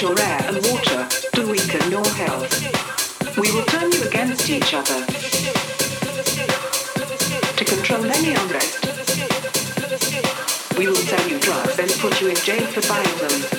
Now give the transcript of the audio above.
Your air and water to weaken your health. We will turn you against each other. To control any unrest, we will sell you drugs and put you in jail for buying them.